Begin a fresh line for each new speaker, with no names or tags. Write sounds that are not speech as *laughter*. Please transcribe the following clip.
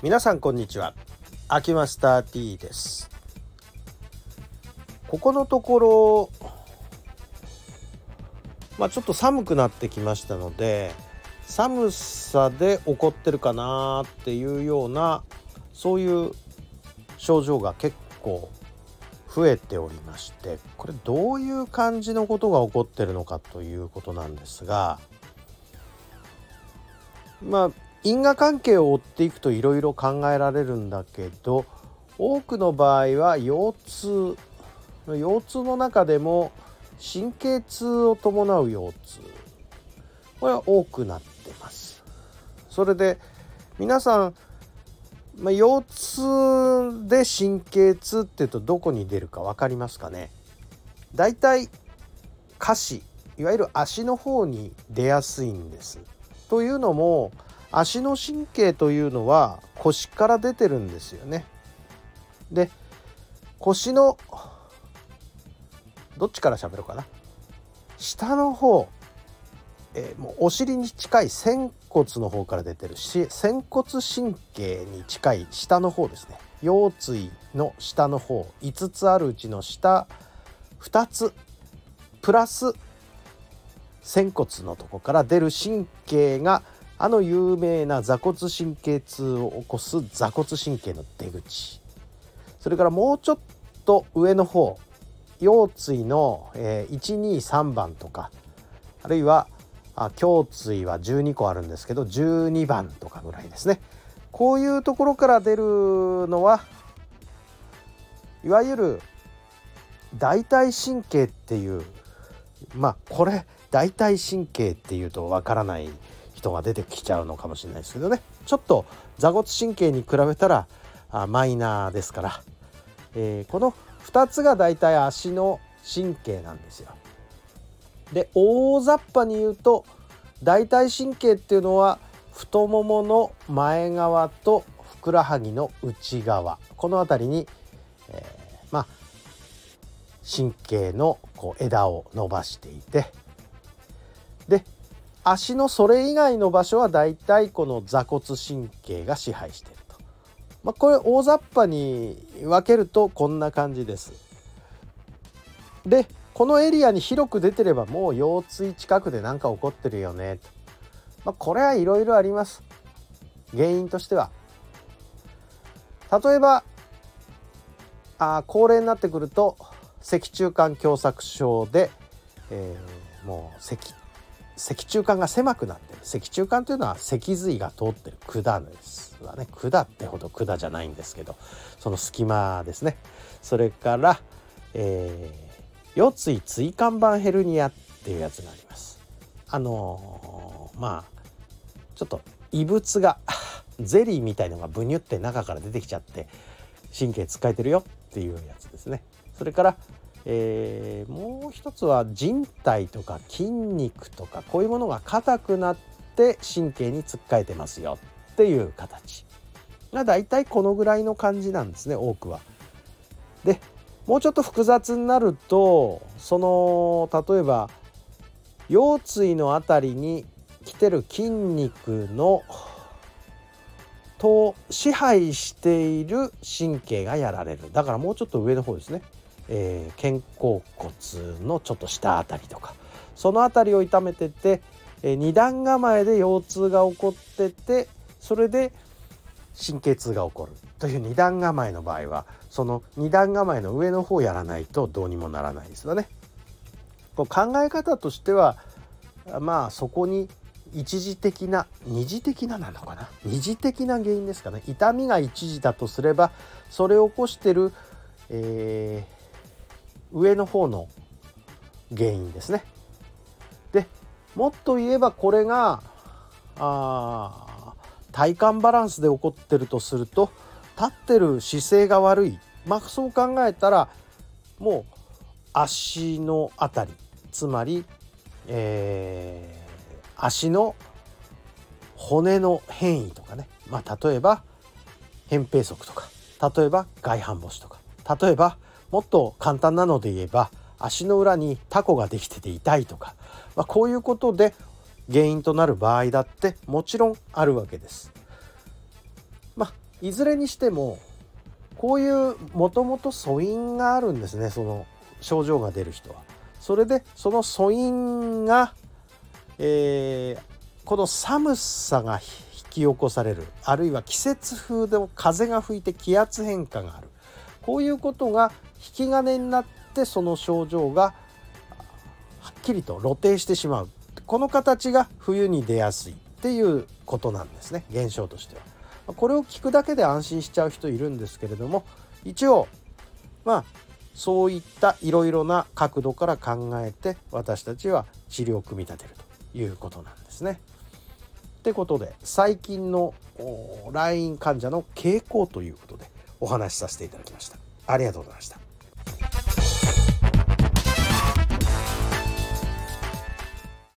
皆さんこんにちは。秋マスター T です。ここのところまあちょっと寒くなってきましたので寒さで起こってるかなっていうようなそういう症状が結構増えておりましてこれどういう感じのことが起こってるのかということなんですがまあ因果関係を追っていくといろいろ考えられるんだけど多くの場合は腰痛腰痛の中でも神経痛を伴う腰痛。これは多くなってます。それで皆さん、まあ、腰痛で神経痛っていうとどこに出るか分かりますかね？だいたい下肢いわゆる足の方に出やすいんです。というのも足の神経というのは腰から出てるんですよね。で腰のどっちから喋るかな下の方、えー、もうお尻に近い仙骨の方から出てるし仙骨神経に近い下の方ですね腰椎の下の方5つあるうちの下2つプラス仙骨のとこから出る神経があの有名な座骨神経痛を起こす座骨神経の出口。それからもうちょっと上の方腰椎の、え、123番とかあるいはあ胸椎は12個あるんですけど12番とかぐらいですね。こういうところから出るのはいわゆる大腿神経っていうまあこれ大腿神経っていうとわからない人が出てきちゃうのかもしれないですけどね。ちょっと座骨神経に比べたらあマイナーですから、えー、この2つがだいたい足の神経なんですよ。で大雑把に言うと大腿神経っていうのは太ももの前側とふくらはぎの内側。この辺りに、えー、まあ神経のこう枝を伸ばしていて足のそれ以外の場所はだいたいこの座骨神経が支配していると、まあ、これ大雑把に分けるとこんな感じです。でこのエリアに広く出てればもう腰椎近くで何か起こってるよねと、まあ、これはいろいろあります原因としては。例えばあ高齢になってくると脊柱管狭窄症で、えー、もう脊脊柱管が狭くなってる。脊柱管というのは脊髄が通ってる。管ですわね。管ってほど管じゃないんですけどその隙間ですね。それから、えー、腰椎椎間板ヘルニアっていうやつがあります。あのー、まあちょっと異物が *laughs* ゼリーみたいのがブニュって中から出てきちゃって神経つっかえてるよっていうやつですね。それからえー、もう一つは人体とか筋肉とかこういうものが硬くなって神経につっかえてますよっていう形。がだいたいこのぐらいの感じなんですね多くは。でもうちょっと複雑になるとその例えば腰椎の辺りに来てる筋肉のと支配している神経がやられる。だからもうちょっと上の方ですね。えー、肩甲骨のちょっと下あたりとかその辺りを痛めてて、えー、二段構えで腰痛が起こっててそれで神経痛が起こるという二段構えの場合はその二段構えの上の方をやらないとどうにもならないですよね。こう考え方としてはまあそこに一時的な二次的ななのかな？二次的な原因ですかね痛みが一時だとすればそれを起こしてる、えー上の方の原因ですね。でもっと言えばこれがあ体幹バランスで起こってるとすると立ってる姿勢が悪い。まあそう考えたらもう足のあたり。つまり、えー、足の骨の変異とかね、まあ、例えば扁平足とか。例えば外反母趾とか。例えばもっと簡単なので言えば足の裏にタコができてて痛いとか、まあ、こういうことで原因となる場合だってもちろんあるわけです。まあいずれにしてもこういうもともと素因があるんですねその症状が出る人は。それでその素因が、えー、この寒さが引き起こされるあるいは季節風でも風が吹いて気圧変化があるこういうことが引き金になってその症状がはっきりと露呈してしまうこの形が冬に出やすいっていうことなんですね現象としては。これを聞くだけで安心しちゃう人いるんですけれども一応まあそういったいろいろな角度から考えて私たちは治療を組み立てるということなんですね。ってことで最近の来院患者の傾向ということでお話しさせていただきました。ありがとうございました。